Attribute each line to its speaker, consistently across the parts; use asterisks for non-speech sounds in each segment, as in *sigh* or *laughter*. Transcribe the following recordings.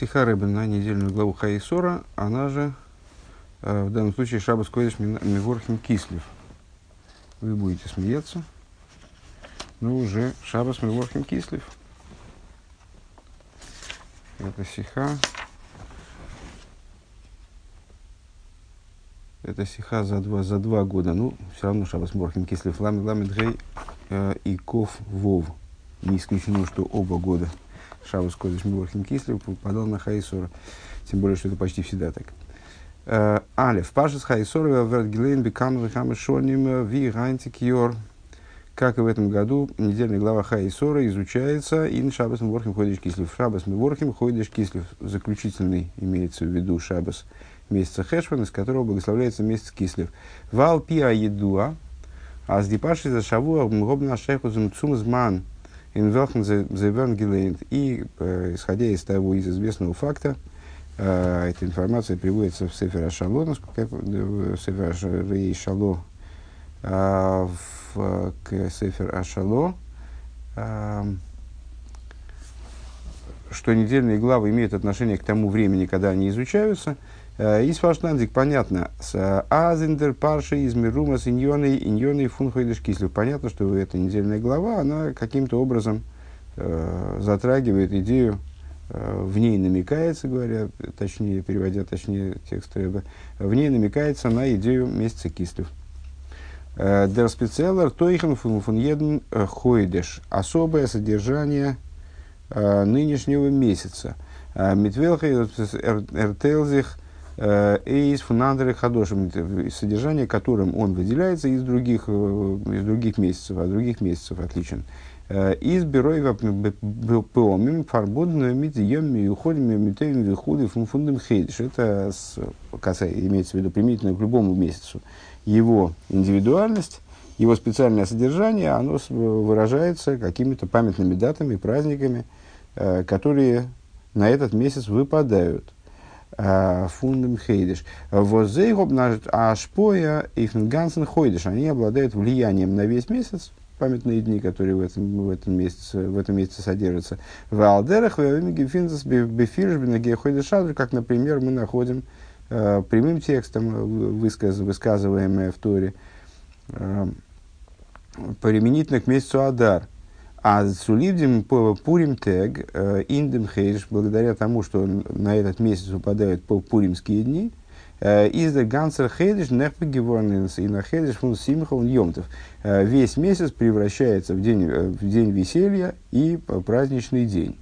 Speaker 1: Сиха Рэбе на недельную главу Хаисора, она же э, в данном случае Шабас Койдыш Миворхим Кислив. Вы будете смеяться, но уже Шабас Миворхим Кислив. Это Сиха. Это Сиха за два, за два года. Ну, все равно Шабас Миворхим Кислив. Ламид Ламид Гей э, и Ков Вов. Не исключено, что оба года – Шабас Кодыш Милохим Кислев попадал на Хайсора. Тем более, что это почти всегда так. Э, Алев. Пашес Хайсора Вергилейн Бекам Вихам Шоним Ви Гантик Йор. Как и в этом году, недельная глава Хайсора изучается и Шабас Мворхим Ходиш Кислев. Шабас Мворхим Ходиш Кислев. Заключительный имеется в виду Шабас месяца Хешван, из которого благословляется месяц Кислев. Вал Пиа Едуа. А с Дипаши за Шавуа Мгобна Шеху Зумцумзман. Инвелхен Зевангелейн. И, э, исходя из того, из известного факта, э, эта информация приводится в Сефер Ашало, насколько я в Сефер Шало, э, в Сефер Ашало, что недельные главы имеют отношение к тому времени, когда они изучаются – из фаштандик понятно. С э, Азиндер, Парши, из Мирума, с Иньоной, Иньоной, Фунхойдыш, Кислев. Понятно, что эта недельная глава, она каким-то образом э, затрагивает идею, э, в ней намекается, говоря, точнее, переводя точнее текст Рэба, в ней намекается на идею месяца Кислев. Э, Дер спецеллер тойхен фун еден хойдеш. Особое содержание э, нынешнего месяца. Митвелха эртелзих из фунандры хадошим, содержание которым он выделяется из других, э, из других месяцев, от других месяцев отличен. Э, из бюро пеомим фарбудным митьем и уходим митеем вихуды фунфундам хейдиш. Это касается, имеется в виду применительно к любому месяцу. Его индивидуальность, его специальное содержание, оно выражается какими-то памятными датами, праздниками, э, которые на этот месяц выпадают – фундам хейдиш. Возейгоб ашпоя ихнгансен хойдиш. Они обладают влиянием на весь месяц, памятные дни, которые в этом, в этом, месяце, в этом месяце содержатся. В Алдерах, в Бефиржбина, Гехойдешадр, как, например, мы находим э, прямым текстом, высказ, высказываемое в Торе, э, применительно к месяцу Адар – а Суливдим Пурим Тег, э, Индем Хейдж, благодаря тому, что на этот месяц выпадают пуримские дни, э, из Гансер Хейдж Нехпегеворненс и на Хейдж фун Симхон Йомтов. Э, весь месяц превращается в день, в день веселья и праздничный день.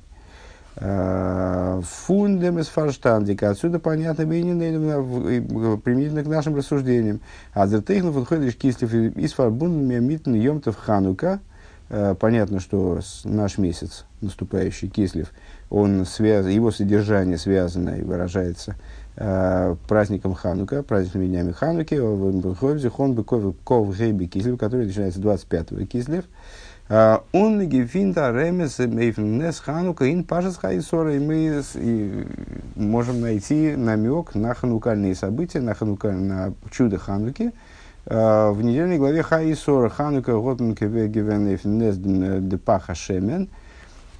Speaker 1: Фундем из фарштандика. Отсюда понятно применительно к нашим рассуждениям. А за тейхнов отходишь кислив из фарбундами митн Йомтов Ханука – понятно, что наш месяц, наступающий Кислев, он связ... его содержание связано и выражается э, праздником Ханука, праздниками днями Хануки, он бы ков гейби Кислев, который начинается 25-го Кислев. Э, он гефинта ремес мейфнес Ханука ин пашес хайсора, и мы и можем найти намек на ханукальные события, на, ханука, на чудо Хануки, Э, в недельной главе Хаисора Ханука Готманке Вегевен Депаха Шемен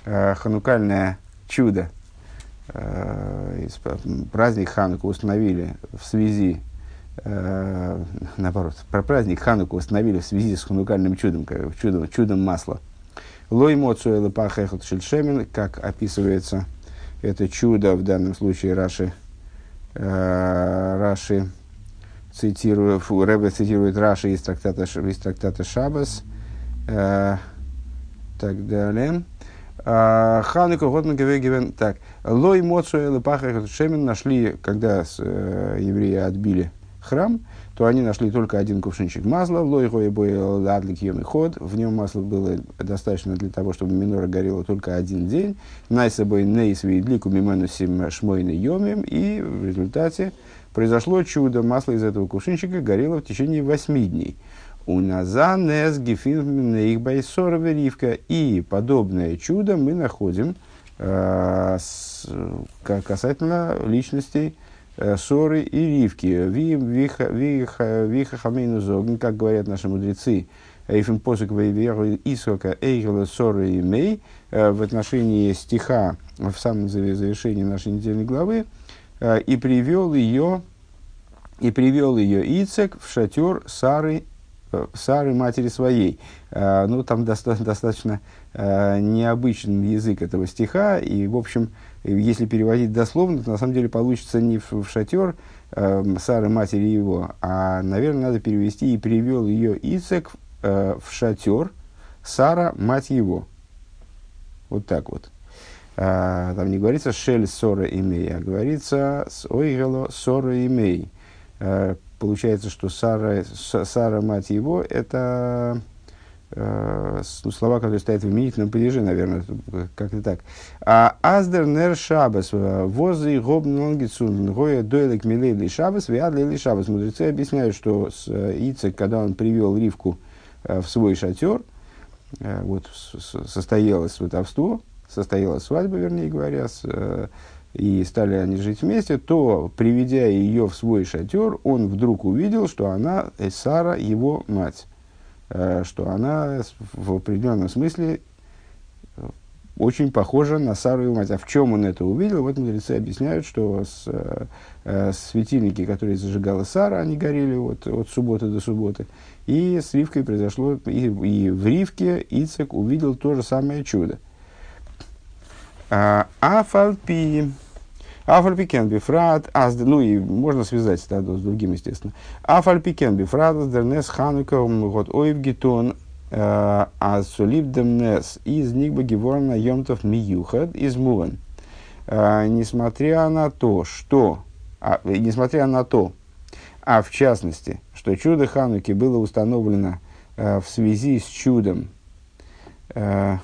Speaker 1: э, Ханукальное чудо э, праздник Ханука установили в связи наоборот, про праздник Ханука установили в связи с ханукальным чудом, чудом, чудом масла. Лой моцу шельшемен, как описывается это чудо, в данном случае Раши, Раши цитирую, фу, Рэбе цитирует Раши из трактата, из трактата Шабас, э, так далее. А, Ханука Готман. Так, Лой Моцу Элапаха Шемен нашли, когда с, э, евреи отбили храм, то они нашли только один кувшинчик масла, лой бой адлик и ход, в нем масла было достаточно для того, чтобы минора горела только один день, найсабой нейс видлику мимену сим шмойны йомим, и в результате произошло чудо, масло из этого кувшинчика горело в течение восьми дней. У Назанес их байсора И подобное чудо мы находим э, с, касательно личностей э, Соры и Ривки. Виха Хамейну Зогн, как говорят наши мудрецы, Эйфен посок вейверу исока эйгела соры и мей в отношении стиха в самом завершении нашей недельной главы и привел ее и привел ее Ицек в шатер Сары, Сары матери своей. Ну, там доста- достаточно необычный язык этого стиха, и, в общем, если переводить дословно, то на самом деле получится не в, шатер э, Сары, матери его, а, наверное, надо перевести и привел ее Ицек э, в шатер Сара, мать его. Вот так вот. А, там не говорится «шель сора имей», а говорится «с ойгело сора имей». А, получается, что Сара, Сара, мать его, это Э, ну, слова, которые стоят в именительном падеже, наверное, как-то так. А аздер нер шабас, э, возы гоб нонгицун, гоя дойлек милейли шабас, виадлейли шабас. Мудрецы объясняют, что с э, Ицек, когда он привел Ривку в свой шатер, вот состоялось сватовство, состоялась свадьба, вернее говоря, с, и стали они жить вместе, то, приведя ее в свой шатер, он вдруг увидел, что она Сара, его мать. Э, что она в определенном смысле э, очень похожа на Сару и мать. А в чем он это увидел? Вот мудрецы объясняют, что с, э, светильники, которые зажигала Сара, они горели вот, от субботы до субботы. И с Ривкой произошло, и, и в Ривке Ицек увидел то же самое чудо. А, Афальпи. Афальпикен бифрат, ну и можно связать это с другим, естественно. Афальпикен бифрат, дернес ханука, год ойв гитон, а солибдемнес из них бы геворна йомтов миюхад из муван. Несмотря на то, что, а, несмотря на то, а в частности, что чудо Хануки было установлено э, в связи с чудом, э, Э,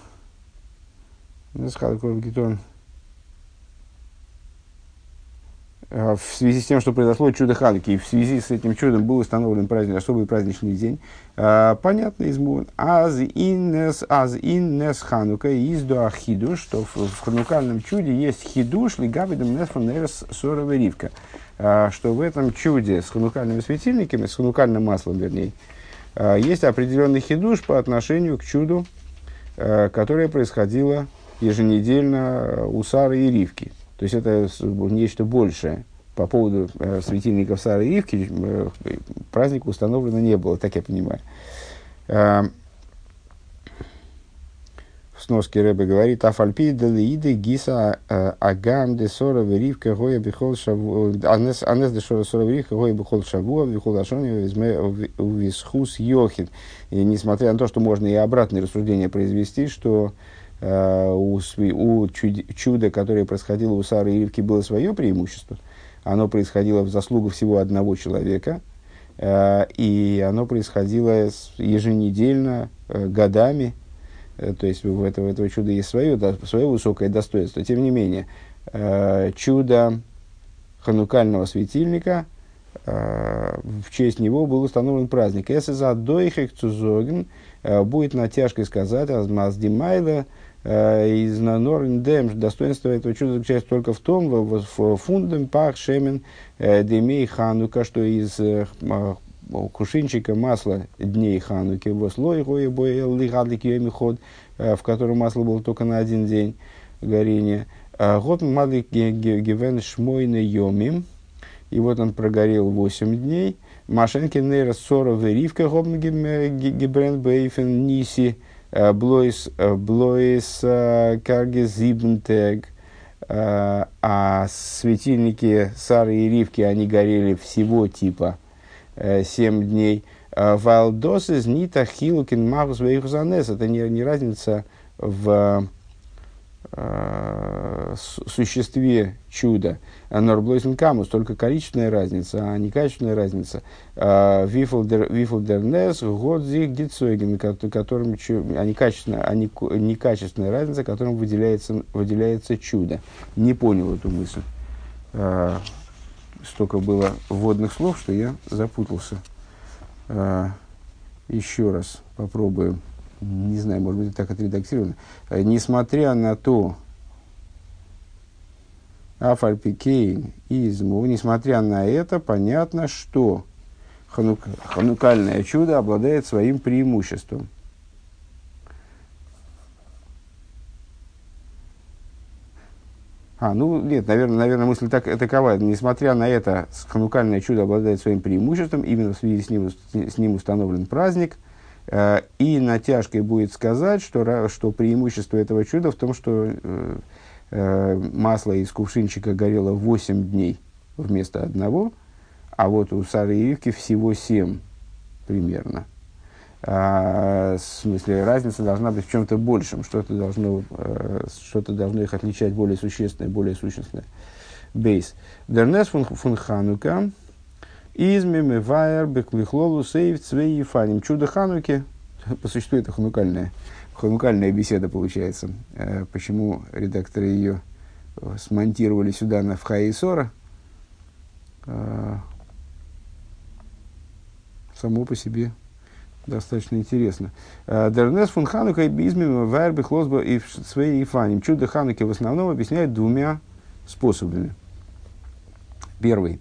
Speaker 1: в связи с тем, что произошло чудо Хануки, и в связи с этим чудом был установлен праздник, особый праздничный день, э, понятно из. Аз иннес, аз иннес Ханука из хидуш, что в, в ханукальном чуде есть хидуш, лигабидом несфон нерес сорова ривка. Э, что в этом чуде с ханукальными светильниками, с ханукальным маслом, вернее, есть определенный хидуш по отношению к чуду, которое происходило еженедельно у Сары и Ривки. То есть это нечто большее. По поводу э, светильников Сары и Ивки э, праздника установлено не было, так я понимаю. Э, в сноске Рэбе говорит, Афальпи делииды гиса э, агам де сора веривка гоя бихол шаву, анес анес де сора сора веривка гоя бихол шаву, бихол ашони висхус йохин. И несмотря на то, что можно и обратное рассуждение произвести, что Э, у, у чуда, которое происходило у Сары и Ривки, было свое преимущество. Оно происходило в заслугу всего одного человека, э, и оно происходило еженедельно, э, годами. То есть у этого, этого чуда есть свое, свое высокое достоинство. Тем не менее, чудо ханукального светильника, в честь него был установлен праздник. Если за дойхек будет натяжкой сказать, азмаздимайла, Э, из Норндем, достоинство этого чуда заключается только в том, в фундам пах шемен э, демей ханука, что из э, кушинчика масла дней хануки, в слой гоя боя ход, в котором масло было только на один день горения. Год мадлик гивен шмойны йомим, и вот он прогорел 8 дней. Машенки нейра сора веривка гобн гибрен бейфен ниси, Э, блойс, э, блойс э, карге зибнтег, а светильники Сары и Ривки, они горели всего типа 7 дней. Валдос из Нита Хилукин Магус Вейхузанес. Это не, не разница в существе чуда. Норблойсен камус, только количественная разница, а не качественная разница. Вифлдернес, Годзиг, Дицойген, которым, а не качественная, а не, качественная разница, которым выделяется, выделяется чудо. Не понял эту мысль. А, столько было вводных слов, что я запутался. А, еще раз попробуем. Не знаю, может быть, так отредактировано. Несмотря на то, Афальпикейн изму, несмотря на это, понятно, что ханук, ханукальное чудо обладает своим преимуществом. А, ну, нет, наверное, наверное мысль так, такова. Несмотря на это, ханукальное чудо обладает своим преимуществом, именно в связи с ним, с ним установлен праздник. Э, и натяжкой будет сказать, что, что преимущество этого чуда в том, что э, масло из кувшинчика горело 8 дней вместо одного, а вот у Сары и Ривки всего 7 примерно. А, в смысле, разница должна быть в чем-то большем, что-то должно, э, что-то должно их отличать более существенное, более существенное. Бейс. Дернес фун Ханука, измеме вайер беклихлолу сейв цвей фаним. Чудо Хануки, *laughs* по существу это ханукальная, ханукальная беседа получается. Э, почему редакторы ее смонтировали сюда на в Хаисора? Э, само по себе достаточно интересно. Э, Дернес фун Ханука и бизмим вайрбе хлосба и своей фаним. Чудо Хануки в основном объясняет двумя способами. Первый.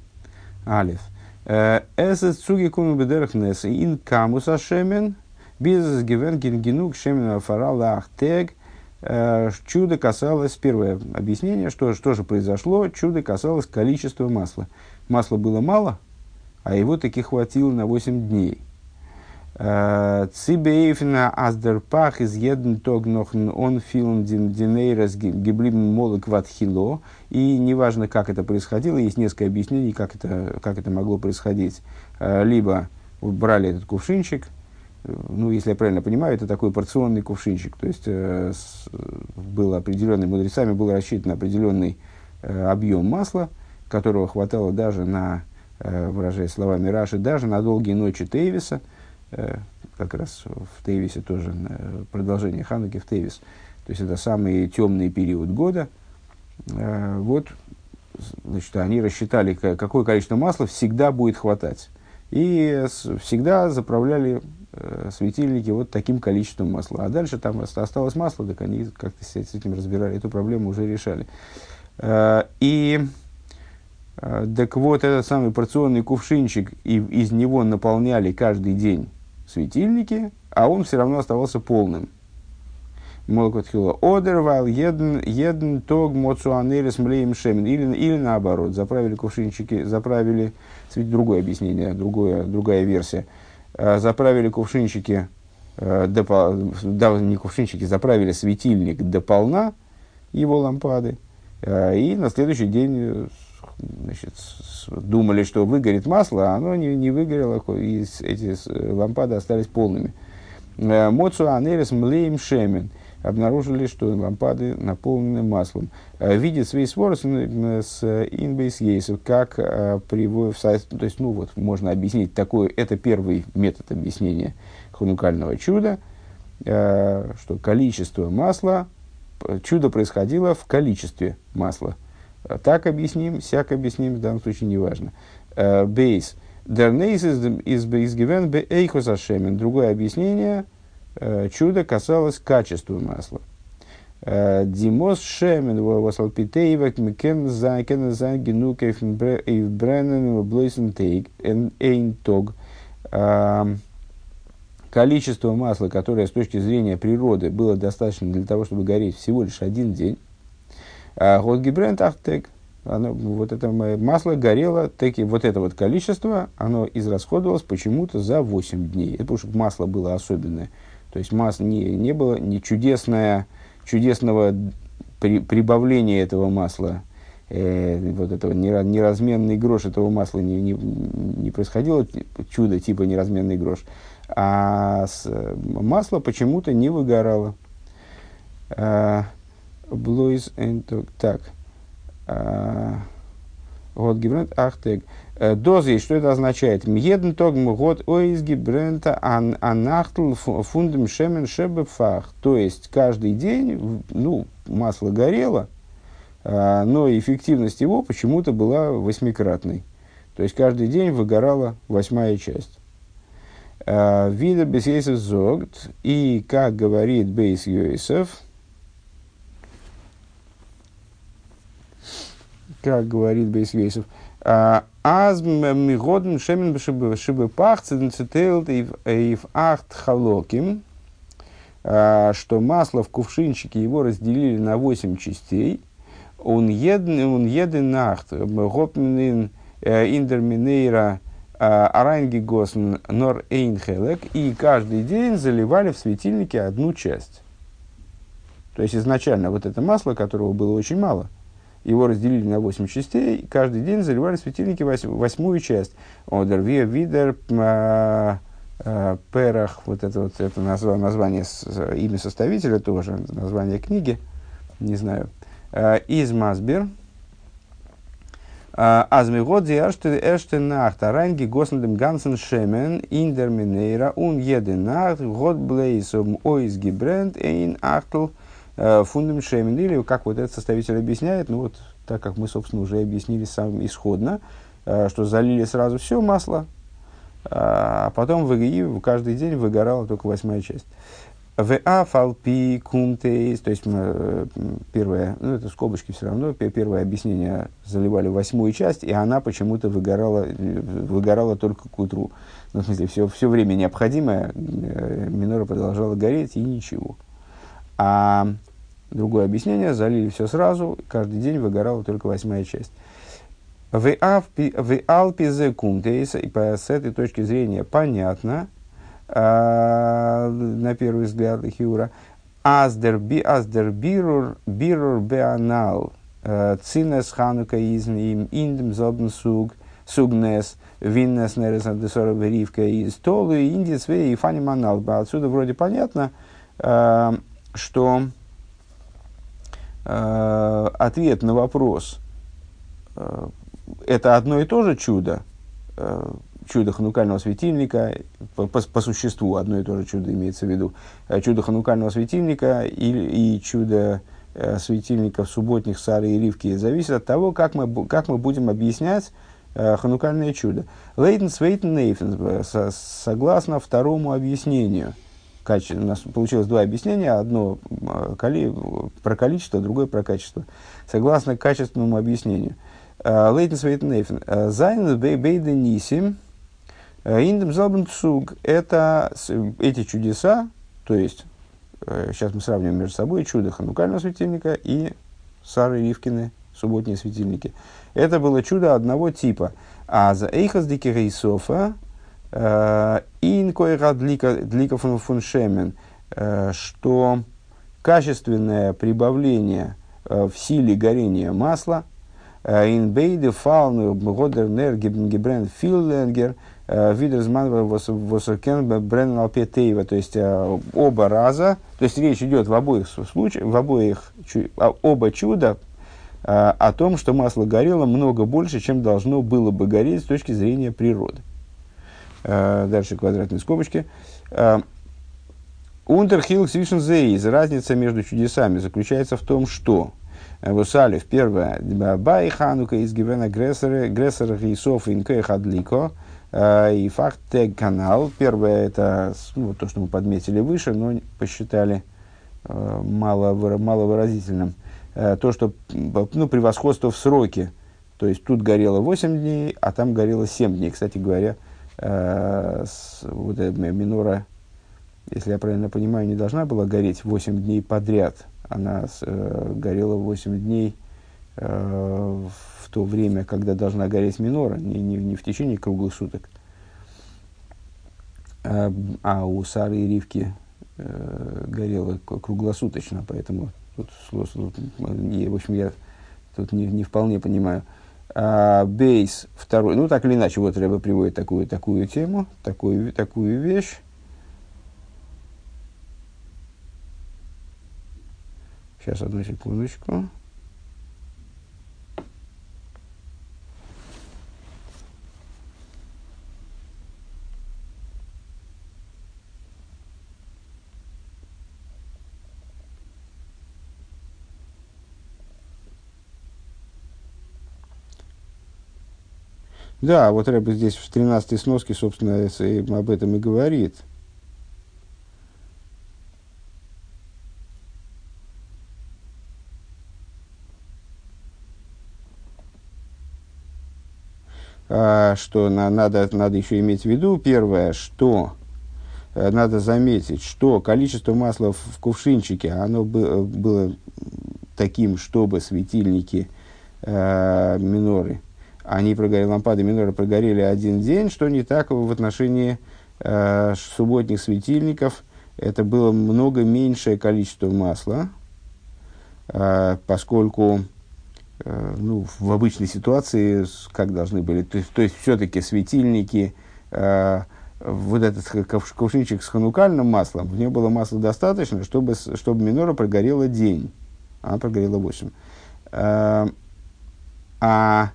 Speaker 1: Алиф. Э, Эсэс цуги куми бедерах нес ин камус ашемен бизнес гивен генгенук шемен фарала ахтег. Э, чудо касалось, первое объяснение, что, что же произошло, чудо касалось количества масла. Масла было мало, а его таки хватило на 8 дней. Цибеевна аздерпах из един тог нохн он филм динейрас гиблим молок ватхило. И неважно, как это происходило, есть несколько объяснений, как это, как это могло происходить. Либо брали этот кувшинчик, ну, если я правильно понимаю, это такой порционный кувшинчик. То есть, э, с, был определенный, мудрецами был рассчитан определенный э, объем масла, которого хватало даже на, э, выражаясь словами Раши, даже на долгие ночи Тейвиса – Э, как раз в Тейвисе тоже э, продолжение Хануки в Тейвис. То есть это самый темный период года. Э, вот, значит, они рассчитали, какое количество масла всегда будет хватать. И всегда заправляли светильники вот таким количеством масла. А дальше там осталось масло, так они как-то с этим разбирали, эту проблему уже решали. И так вот, этот самый порционный кувшинчик, и из него наполняли каждый день светильники, а он все равно оставался полным. Молокотхила одервал еден еден тог моцуанерис млеем шемен. Или, или наоборот, заправили кувшинчики, заправили, другое объяснение, другое, другая версия. А, заправили кувшинчики, э, да, не кувшинчики, заправили светильник до полна его лампады. А, и на следующий день значит, думали, что выгорит масло, а оно не, не выгорело, и эти лампады остались полными. Э, Моцу анерис млеем шемен. Обнаружили, что лампады наполнены маслом. Э, видит свои своры с инбейс ейсов, как э, приводит, то есть, ну вот, можно объяснить такое, это первый метод объяснения ханукального чуда, что количество масла, чудо происходило в количестве масла. Так объясним, всяк объясним, в данном случае не важно. Э, бейс. Дернейс из гивен бе эйхосашемен. Другое объяснение. Э, чудо касалось качества масла. Э, Димос шемен восалпитеевак микен за кен за генук эйв бреннен блойсен тейк эйн тог. Количество масла, которое с точки зрения природы было достаточно для того, чтобы гореть всего лишь один день, год гибрент ахтек, оно, вот это масло горело, таки, вот это вот количество, оно израсходовалось почему-то за 8 дней. Это потому что масло было особенное. То есть масло не, не было не чудесное, чудесного при, прибавления этого масла, э, вот этого неразменный грош этого масла не, не, не происходило чудо типа неразменный грош, а с, масло почему-то не выгорало. А, Блойз Так. А, вот гибрент ахтег. Э, Дозы, что это означает? Мьедн тог год ойз гибрента анахтл фундем шемен шебефах. То есть, каждый день, ну, масло горело, а, но эффективность его почему-то была восьмикратной. То есть, каждый день выгорала восьмая часть. А, Вида бесейсов зогт. И, как говорит Бейс Йосеф, как говорит Бейсвейсов, а, Аз мигоден шемен шибы пах цитейлт и в ахт халоким, что масло в кувшинчике его разделили на восемь частей. Он един, он един нахт, гопнин индерминейра аранги госн нор эйнхелек, и каждый день заливали в светильнике одну часть. То есть изначально вот это масло, которого было очень мало – его разделили на 8 частей, и каждый день заливали светильники восьмую часть. Одер видер а, перах, вот это вот это название, имя составителя тоже, название книги, не знаю. А, из Масбер, Азмигодзи Эштенахт, Аранги Госнадем Гансен Шемен, Индерминейра, Ун Еденахт, Год Блейсом Ойз Гибренд, Эйн Ахтл, Э, фундам шеймен, или как вот этот составитель объясняет, ну вот так как мы, собственно, уже объяснили сам исходно, э, что залили сразу все масло, а потом в каждый день выгорала только восьмая часть. В афалпи кумтейс, то есть э, первое, ну это скобочки все равно, первое объяснение заливали восьмую часть, и она почему-то выгорала, выгорала только к утру. Ну, в смысле, все, все время необходимое, минора продолжала гореть, и ничего. А другое объяснение, залили все сразу, каждый день выгорала только восьмая часть. В Алпизе Кумтейса, и с этой точки зрения понятно, э, на первый взгляд Хиура, Аздер бирур бирур беанал цинес ханука изм им индем зобн суг сугнес виннес нерес андесора веривка из толу индис и фани манал. Отсюда вроде понятно, э, что э, ответ на вопрос э, это одно и то же чудо, э, чудо ханукального светильника, по, по, по существу одно и то же чудо имеется в виду, э, чудо ханукального светильника и, и чудо э, светильников субботних Сары и Ривки зависит от того, как мы, как мы будем объяснять э, ханукальное чудо. Лейтен Свейтен Нейфен, согласно второму объяснению – каче... у нас получилось два объяснения. Одно а, коли... про количество, другое про качество. Согласно качественному объяснению. А, Лейтен Свейтен Нейфен. А, Зайн Бейден Нисим. Индем Залбен Цуг. Это эти чудеса, то есть, сейчас мы сравним между собой чудо ханукального светильника и Сары Ривкины, субботние светильники. Это было чудо одного типа. А за Эйхас Дикерейсофа, Инкойра длика фун шемен, э, что качественное прибавление э, в силе горения масла, инбейде фауну годернер гибрен филленгер, видерзман восокен брен алпетеева, то есть э, оба раза, то есть речь идет в обоих случаях, в обоих, оба чуда о том, что масло горело много больше, чем должно было бы гореть с точки зрения природы. Э, дальше квадратные скобочки. Э, Унтерхилл Свишензейз. Разница между чудесами заключается в том, что э, Вусалев, первое, Бай Ханука из Гивена Грессера, Грессера Гейсов Инке Хадлико, и факт тег канал. Первое, это ну, то, что мы подметили выше, но посчитали мало, маловыразительным. То, что ну, превосходство в сроке. То есть тут горело 8 дней, а там горело 7 дней. Кстати говоря, с, вот эта минора, если я правильно понимаю, не должна была гореть 8 дней подряд. Она э, горела 8 дней э, в то время, когда должна гореть минора, не, не, не в течение круглых суток. А, а у Сары и Ривки э, горела круглосуточно, поэтому тут, тут, тут, в общем, я тут не, не вполне понимаю. Э, бейс второй, ну так или иначе, вот Рэба приводит такую, такую тему, такую, такую вещь. Сейчас, одну секундочку. Да, вот Рэб здесь в 13 сноске, собственно, об этом и говорит. э, что на, надо, надо еще иметь в виду, первое, что э, надо заметить, что количество масла в, в кувшинчике, оно бы, было таким, чтобы светильники э, миноры, они прогорели, лампады миноры прогорели один день, что не так в отношении э, субботних светильников. Это было много меньшее количество масла, э, поскольку э, ну, в обычной ситуации как должны были, то то есть все-таки светильники, э, вот этот кувшинчик с ханукальным маслом, в нем было масла достаточно, чтобы, чтобы минора прогорела день. Она прогорела 8. Э, а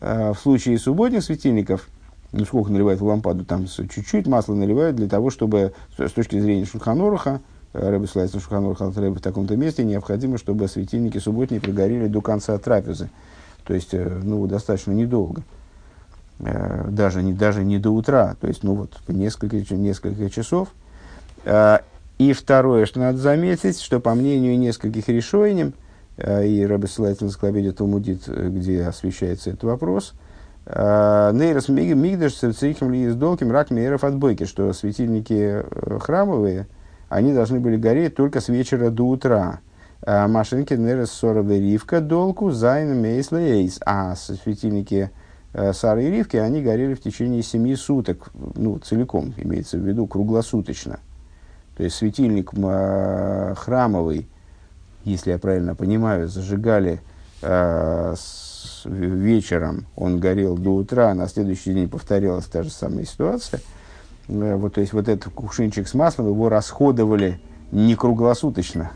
Speaker 1: в случае субботних светильников, ну сколько наливают в лампаду, там чуть-чуть масла наливают для того, чтобы с точки зрения Шульханоруха, э, Рэбе ссылается на Шульханоруха в таком-то месте, необходимо, чтобы светильники субботние прогорели до конца трапезы. То есть, ну, достаточно недолго. Даже не, даже не до утра. То есть, ну, вот, несколько, несколько часов. И второе, что надо заметить, что по мнению нескольких решений, э, и Рэбе ссылается на Склобеде Талмудит, э, где освещается этот вопрос, э, Нейрос Мигдаш Цейхим Ли Издолким Рак Мейров отбойки, что светильники храмовые, они должны были гореть только с вечера до утра. Машинки Нейрос Соровы Ривка Долку Зайн Мейс Эйс. А светильники Сары и Ривки, они горели в течение семи суток, ну, целиком, имеется в виду, круглосуточно. То есть светильник э, храмовый, если я правильно понимаю, зажигали э, с, вечером, он горел до утра, а на следующий день повторялась та же самая ситуация. Э, вот, то есть вот этот кувшинчик с маслом, его расходовали не круглосуточно.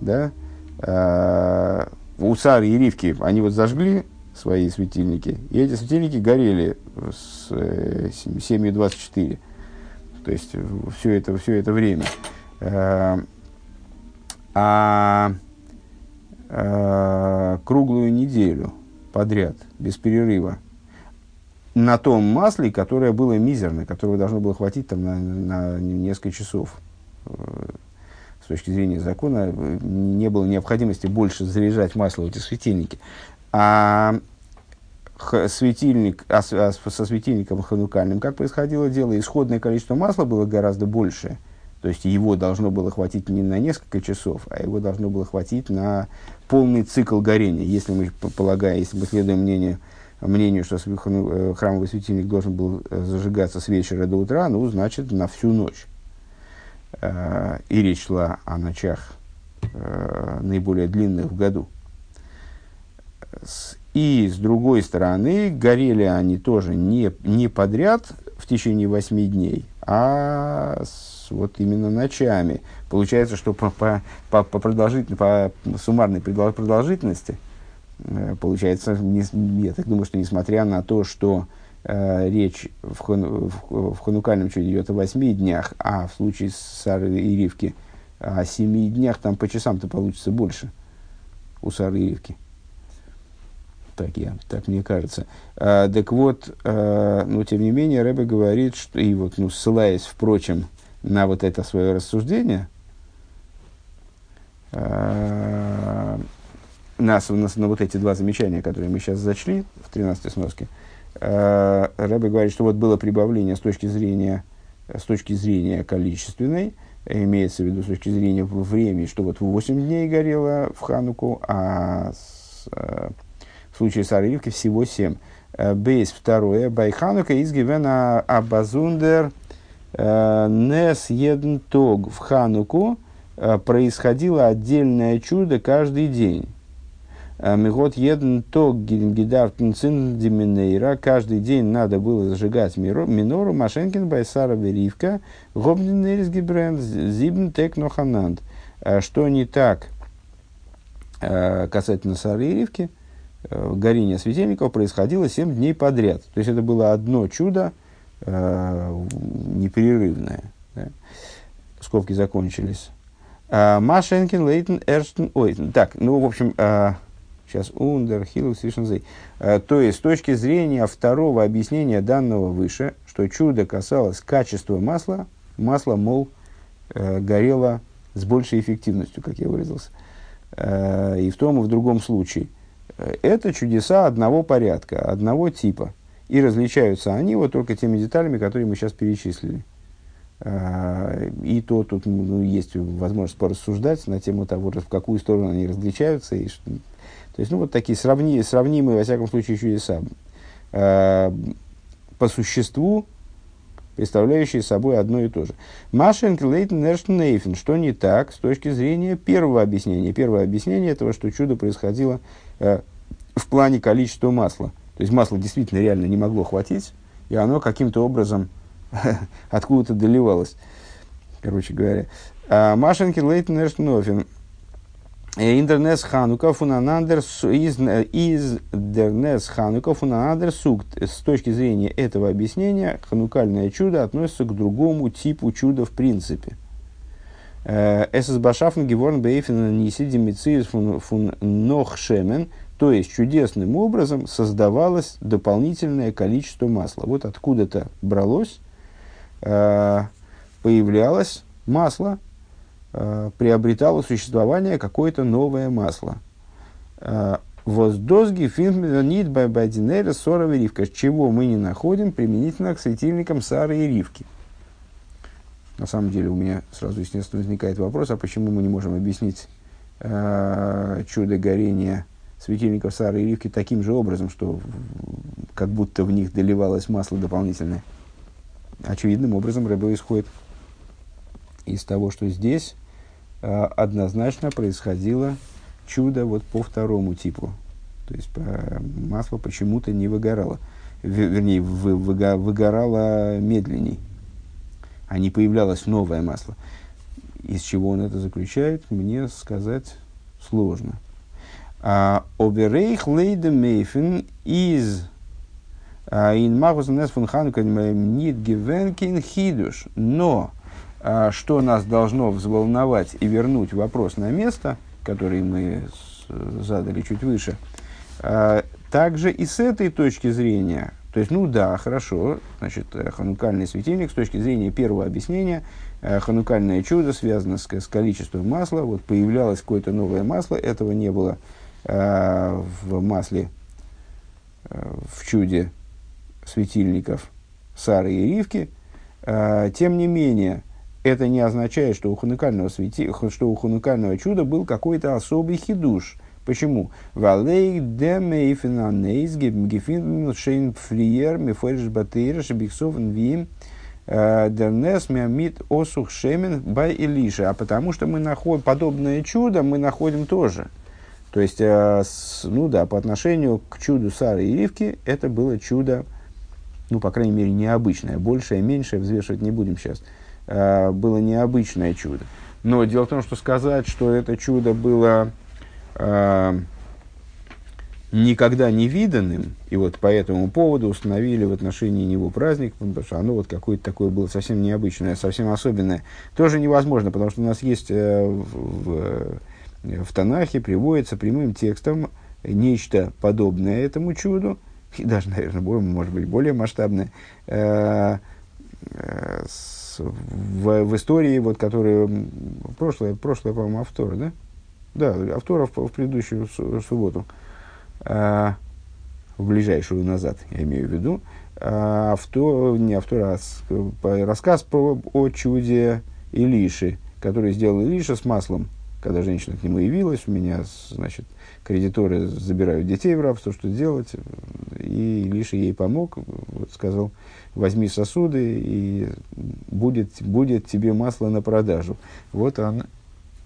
Speaker 1: Да? Э, у царя и Ривки они вот зажгли свои светильники, и эти светильники горели с э, 7.24. То есть все это, все это время. Э, а э, круглую неделю подряд, без перерыва, на том масле, которое было мизерное, которого должно было хватить там, на, на несколько часов. Э, с точки зрения закона не было необходимости больше заряжать масло в эти светильники. А светильник, а, а со светильником ханукальным, как происходило дело, исходное количество масла было гораздо больше. То есть его должно было хватить не на несколько часов, а его должно было хватить на полный цикл горения. Если мы полагаем, если мы следуем мнению, мнению, что э, храмовый светильник должен был э, зажигаться с вечера до утра, ну, значит, на всю ночь. Э, и речь шла о ночах наиболее длинных в году. И с другой стороны, горели они тоже не, не подряд в течение восьми дней, а с, вот именно ночами. Получается, что по, по, по, по, продолжительности, по суммарной продолжительности, э, получается, не, я так думаю, что несмотря на то, что э, речь в, хан, в, в ханукальном чуде идет о восьми днях, а в случае с Сары и Ривки о семи днях, там по часам-то получится больше у Сары и Ривки так, я, так мне кажется. А, так вот, а, но тем не менее, Рэбе говорит, что, и вот, ну, ссылаясь, впрочем, на вот это свое рассуждение, а, нас, на, на вот эти два замечания, которые мы сейчас зачли в 13 сноске, а, Рэбе говорит, что вот было прибавление с точки зрения, с точки зрения количественной, имеется в виду с точки зрения времени, что вот 8 дней горело в Хануку, а с, а, в случае с Аривки всего семь. Э, бейс второе. Байханука изгивена абазундер э, нес еден тог. В Хануку э, происходило отдельное чудо каждый день. Мигот еден цин диминейра. Каждый день надо было зажигать минору. Машенкин байсара веривка. Гобнин гибренд зибн тек нохананд. Что не так касательно Сары и Ривки – Э, горение светильников происходило 7 дней подряд. То есть это было одно чудо э, непрерывное. Да? Скобки закончились. А, Машенкин, Лейтен, Эрштен, ой, так, ну, в общем, а, сейчас, Ундер, Хилл, Свишензей. А, то есть, с точки зрения второго объяснения данного выше, что чудо касалось качества масла, масло, мол, э, горело с большей эффективностью, как я выразился. И в том и в другом случае – это чудеса одного порядка, одного типа. И различаются они вот только теми деталями, которые мы сейчас перечислили. А, и то тут ну, есть возможность порассуждать на тему того, в какую сторону они различаются. И, что, то есть, ну, вот такие сравни, сравнимые, во всяком случае, чудеса. А, по существу, представляющие собой одно и то же. Машенк Лейтен Нейфен, что не так с точки зрения первого объяснения. Первое объяснение этого, что чудо происходило э, в плане количества масла. То есть масла действительно реально не могло хватить, и оно каким-то образом *laughs* откуда-то доливалось. Короче говоря. А, Машенки Лейтен Нейфен. Интернес Ханука фунанандер из, из Дернес Ханука фунанандер сук. С точки зрения этого объяснения, ханукальное чудо относится к другому типу чуда в принципе. Э, Эсэс Башафн Геворн Бейфен Ниси Димициис фун Нохшемен, то есть чудесным образом создавалось дополнительное количество масла. Вот откуда-то бралось, э, появлялось масло, Э, приобретало существование какое-то новое масло. Э, воздозги финнит байдинера сора и ривка, чего мы не находим применительно к светильникам Сары и Ривки. На самом деле у меня сразу, естественно, возникает вопрос, а почему мы не можем объяснить чудо горения светильников Сары и Ривки таким же образом, что как будто в них доливалось масло дополнительное. Очевидным образом рыба исходит из того, что здесь Э, однозначно происходило чудо вот по второму типу. То есть э, масло почему-то не выгорало. Вернее, выгорало медленней, а не появлялось новое масло. Из чего он это заключает, мне сказать сложно. А, Оберейх лейде мейфен из ин магус фун ханука нит гевенкин хидуш. Но а, что нас должно взволновать и вернуть вопрос на место, который мы задали чуть выше, а, также и с этой точки зрения, то есть, ну да, хорошо, значит, э, ханукальный светильник с точки зрения первого объяснения, э, ханукальное чудо связано с, с количеством масла, вот появлялось какое-то новое масло, этого не было э, в масле, э, в чуде светильников Сары и Ривки, э, тем не менее, это не означает, что у ханукального, свети, что у ханукального чуда был какой-то особый хидуш. Почему? Валей демейфена нейс гефин шейн флиер мифориш батейра шебихсов вим дернес миамид осух шемен бай илиша. А потому что мы находим подобное чудо, мы находим тоже. То есть, э, ну да, по отношению к чуду Сары и Ривки, это было чудо, ну, по крайней мере, необычное. Большее, меньшее взвешивать не будем сейчас. Э, было необычное чудо. Но дело в том, что сказать, что это чудо было э, никогда не виданным, и вот по этому поводу установили в отношении него праздник, потому что оно вот какое-то такое было совсем необычное, совсем особенное, тоже невозможно, потому что у нас есть э, в, в Танахе, приводится прямым текстом нечто подобное этому чуду, и даже, наверное, может быть, более масштабное, э, э, в, в истории, вот, которые прошлое, прошлое, по-моему, автор, да? Да, автора в, в предыдущую субботу, а, в ближайшую назад, я имею в виду, автор, не автор, а рассказ про, о чуде Илиши, который сделал Илиша с маслом, когда женщина к нему явилась, у меня, значит, кредиторы забирают детей в рабство, что делать, и Илиша ей помог, вот, сказал, возьми сосуды, и будет, будет тебе масло на продажу. Вот он,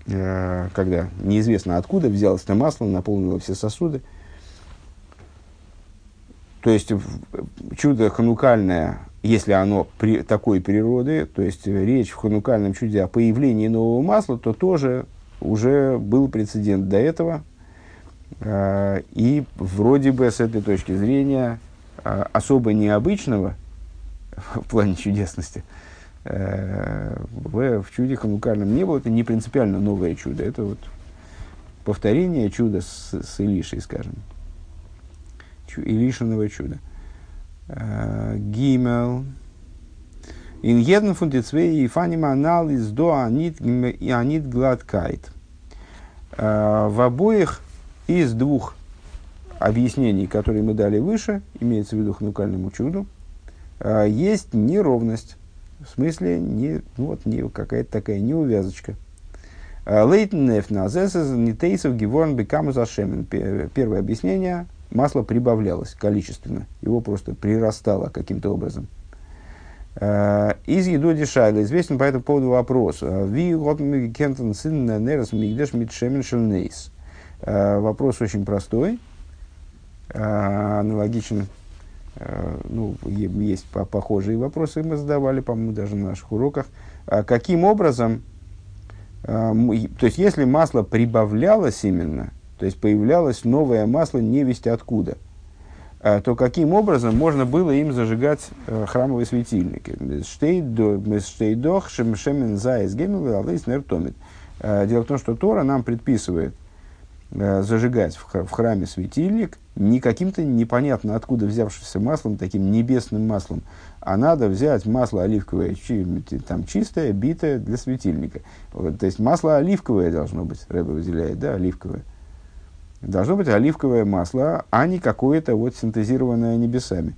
Speaker 1: э, когда неизвестно откуда взялось это масло, наполнило все сосуды. То есть чудо ханукальное, если оно при, такой природы, то есть речь в ханукальном чуде о появлении нового масла, то тоже уже был прецедент до этого. Э, и вроде бы с этой точки зрения э, особо необычного – в плане чудесности. Э, в, в чуде ханукальном не было, это не принципиально новое чудо, это вот повторение чуда с, с Илишей, скажем. Чу, Илишиного чуда. Гимел. In von den zwei Ifanim Analyz до Анит Анит Гладкайт. В обоих из двух объяснений, которые мы дали выше, имеется в виду ханукальному чуду, э, есть неровность. В смысле, не, ну вот, не, какая-то такая неувязочка. Лейтен нефназесес нитейсов геворн бекаму зашемен. Первое объяснение. Масло прибавлялось количественно. Его просто прирастало каким-то образом. Э, из Едоди Шайла известен по этому поводу вопрос. Ви кентон сын нерас мигдеш митшемен шельнейс. Вопрос очень простой, э, аналогичен Э, ну, есть похожие вопросы, мы задавали, по-моему, даже на наших уроках. Каким образом, э, то есть, если масло прибавлялось именно, то есть, появлялось новое масло невесть откуда, э, то каким образом можно было им зажигать храмовые светильники? Дело в том, что Тора нам предписывает зажигать в храме светильник – не каким-то непонятно откуда взявшимся маслом, таким небесным маслом, а надо взять масло оливковое, там чистое, битое для светильника. Вот, то есть масло оливковое должно быть, Рэба выделяет, да, оливковое. Должно быть оливковое масло, а не какое-то вот синтезированное небесами.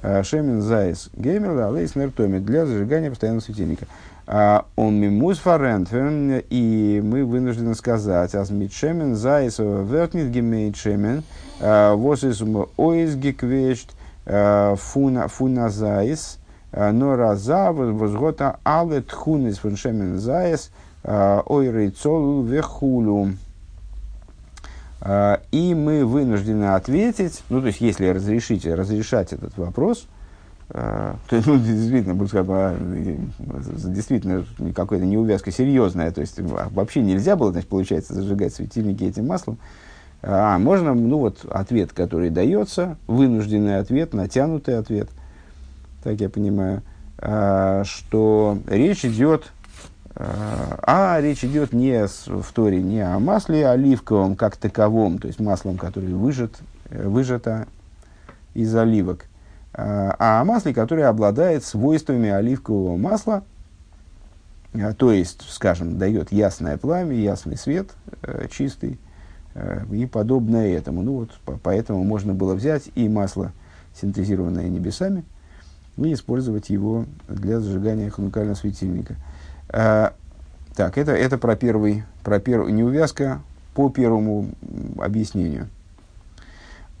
Speaker 1: А, Шемен Зайс Геймер, Алейс Нертоми для зажигания постоянного светильника. А, און מ'מוז פאַרענטפערן, и мы вынуждены сказать, אַז מיט שמן זית ווערט ניט געמיינט שמן, וואָס איז אויסגעקוועטשט פון אַ פון אַ זית, נאָר אַזאַ וואָס האָט אַלע תכונות פון שמן זית, אורו צלול וכולו. А, и мы вынуждены ответить, ну, то есть, если разрешите разрешать этот вопрос, а, то ну, действительно, будет сказать, а, действительно, какая-то неувязка серьезная, то есть, вообще нельзя было, значит, получается, зажигать светильники этим маслом. А можно, ну, вот, ответ, который дается, вынужденный ответ, натянутый ответ, так я понимаю, что речь идет а речь идет не в Торе не о масле оливковом как таковом, то есть маслом, которое выжат, выжато из оливок, а, а о масле, которое обладает свойствами оливкового масла, а, то есть, скажем, дает ясное пламя, ясный свет, э, чистый э, и подобное этому. Ну вот, поэтому можно было взять и масло, синтезированное небесами, и использовать его для зажигания ханукального светильника – а, так, это, это про первый, про первую неувязка по первому объяснению.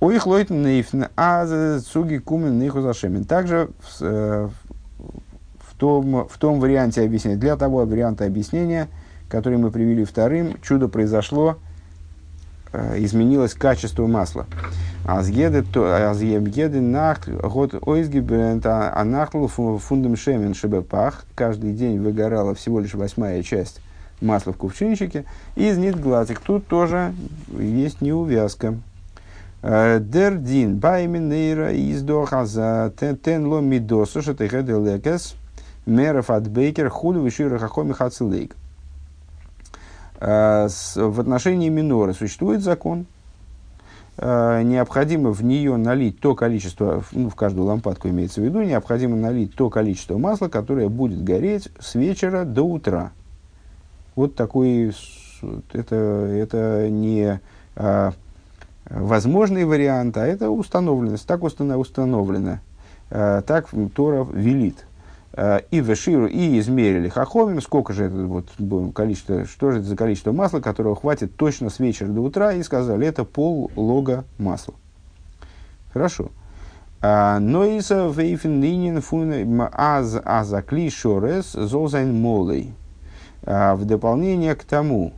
Speaker 1: Ой, хлойтен нейфн, а цуги кумен нейху зашемен. Также в, э, в, том, в том варианте объяснения, для того варианта объяснения, который мы привели вторым, чудо произошло, э, изменилось качество масла. Азгеды нахт год ойзгибент анахтл фундам шемен шебепах. Каждый день выгорала всего лишь восьмая часть масла в кувшинчике. Из нит глазик. Тут тоже есть неувязка. Дердин баймин нейра издоха за тен ло мидосу шатыхэдэ лекес меров от бейкер худу вишира хахоми хацелейк. В отношении минора существует закон, Э, необходимо в нее налить то количество, ну, в каждую лампадку имеется в виду, необходимо налить то количество масла, которое будет гореть с вечера до утра. Вот такой, это, это не а, возможный вариант, а это установленность, так установлено, а, так Тора велит. Э, и веширу, и измерили хахомим, сколько же это вот количество, что же это за количество масла, которого хватит точно с вечера до утра, и сказали, это пол лога масла. Хорошо. А, но и за вейфен линин фун аз азакли шорес золзайн молей. А, в дополнение к тому,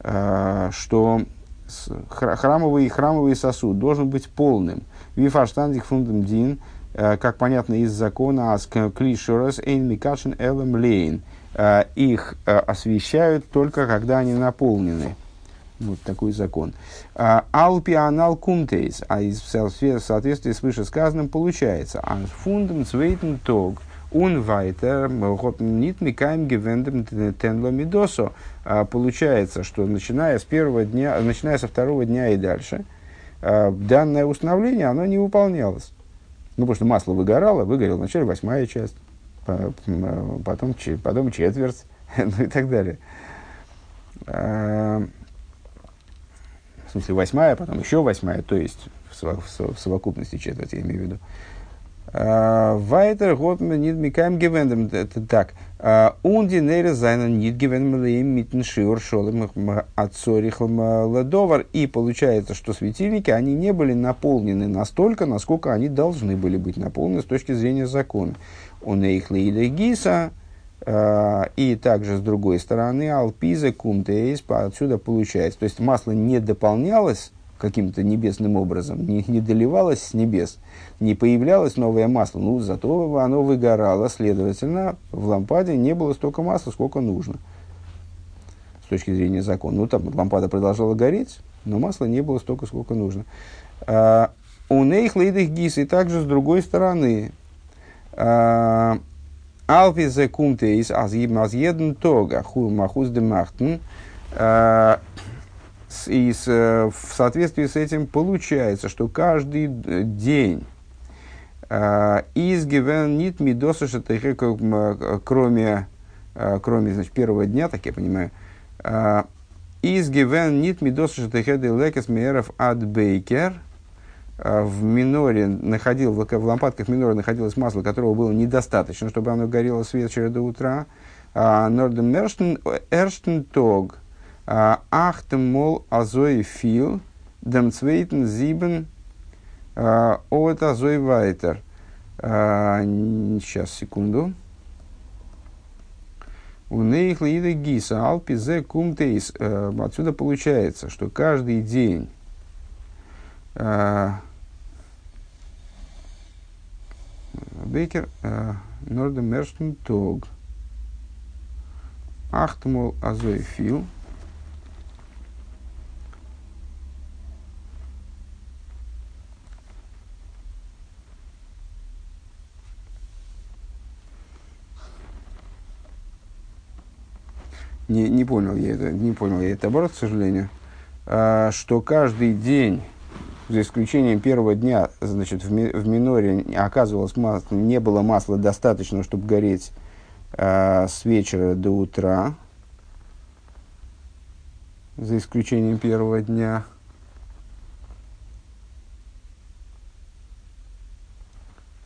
Speaker 1: а, что храмовый храмовый сосуд должен быть полным. Вифаштандик фундам дин – как понятно из закона, клишурас эйн микашин элем лейн. Э, их э, освещают только когда они наполнены. Вот такой закон. Алпи анал кумтейс. А из соответствии с вышесказанным получается. Ан фундам цвейтен тог. Un weiter, нит микаем гевендем тенло мидосо. Получается, что начиная с первого дня, начиная со второго дня и дальше, данное установление, оно не выполнялось. Ну, потому что масло выгорало, выгорела вначале восьмая часть, потом, потом четверть, *laughs* ну и так далее. А, смысле восьмая, потом еще восьмая, то есть в, совокупности четверть, я имею в виду. Вайтер год нит микаем. Это так. Унди нейре зайна нит гевендем лейм митн шиор шолем отцорихлм ледовар. И получается, что светильники, они не были наполнены настолько, насколько они должны были быть наполнены с точки зрения закона. У их гиса, а, и также с другой стороны, алпиза кумтейс, отсюда получается. То есть масло не дополнялось каким-то небесным образом, не, не доливалось с небес, не появлялось новое масло, ну, зато оно выгорало, следовательно, в лампаде не было столько масла, сколько нужно, с точки зрения закона. Ну, там лампада продолжала гореть, но масла не было столько, сколько нужно. А, у нейх лейдых гис, и также с другой стороны, а, Алпизе кумтейс аз еден тога ху махуз де махтен, а, и с, э, в соответствии с этим получается, что каждый день изгивен нит мидоса кроме, э, кроме значит, первого дня, так я понимаю, изгивен нит мидоса шатехеды лекес мейеров ад бейкер, в миноре находил, в, лампадках минора находилось масло, которого было недостаточно, чтобы оно горело с вечера до утра. Норден Эрштен Тог – Ахтем мол азой фил, дем цвейтен зибен от азой вайтер. Сейчас, секунду. У нейхлида гиса алпизе кумтейс. Отсюда получается, что каждый день Бейкер Норден Мерштен Тог. Ахтмол азой фил. Не, не понял я это, не понял я это оборот, к сожалению, а, что каждый день, за исключением первого дня, значит, в, ми, в миноре оказывалось масло, не было масла достаточно, чтобы гореть а, с вечера до утра, за исключением первого дня.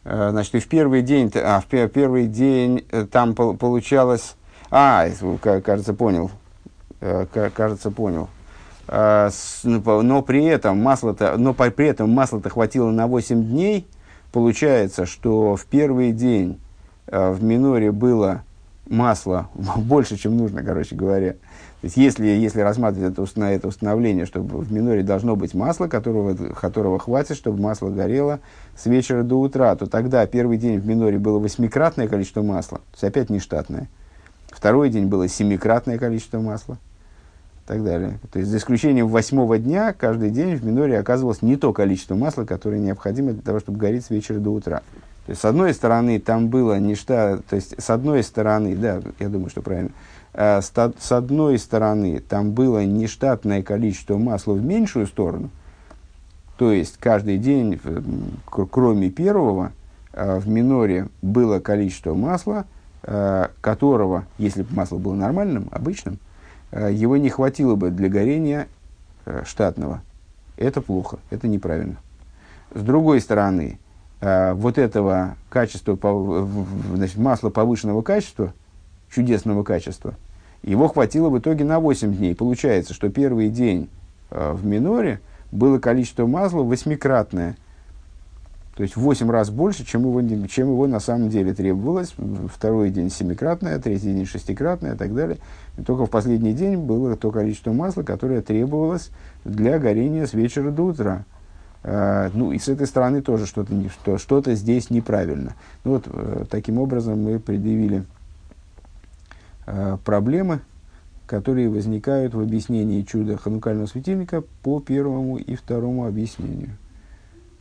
Speaker 1: А, значит, и в первый день, а, в первый день э, там получалось а, кажется, понял. Э, кажется, понял. А, ну, но при этом масло-то, но при этом масло-то хватило на 8 дней. Получается, что в первый день э, в миноре было масла *laughs* больше, чем нужно, короче говоря. То есть, если, если рассматривать это, на это установление, что в миноре должно быть масло, которого, которого хватит, чтобы масло горело с вечера до утра, то тогда первый день в миноре было восьмикратное количество масла, то есть опять нештатное. Второй день было семикратное количество масла и так далее. То есть, за исключением восьмого дня, каждый день в миноре оказывалось не то количество масла, которое необходимо для того, чтобы гореть с вечера до утра. То есть, с одной стороны, там было ничто, то есть, с одной стороны, да, я думаю, что правильно, э, с, одной стороны, там было нештатное количество масла в меньшую сторону, то есть, каждый день, кроме первого, э, в миноре было количество масла – которого, если бы масло было нормальным, обычным, э, его не хватило бы для горения э, штатного. Это плохо, это неправильно. С другой стороны, вот этого качества, значит, масла повышенного качества, чудесного качества, его хватило в итоге на 8 дней. Получается, что первый день в миноре было количество масла восьмикратное – то есть в 8 раз больше, чем его, чем его на самом деле требовалось. Второй день семикратное, третий день шестикратное и так далее. И только в последний день было то количество масла, которое требовалось для горения с вечера до утра. Uh, ну и с этой стороны тоже что-то, что, что-то здесь неправильно. Ну, вот uh, таким образом мы предъявили uh, проблемы, которые возникают в объяснении чуда ханукального светильника по первому и второму объяснению.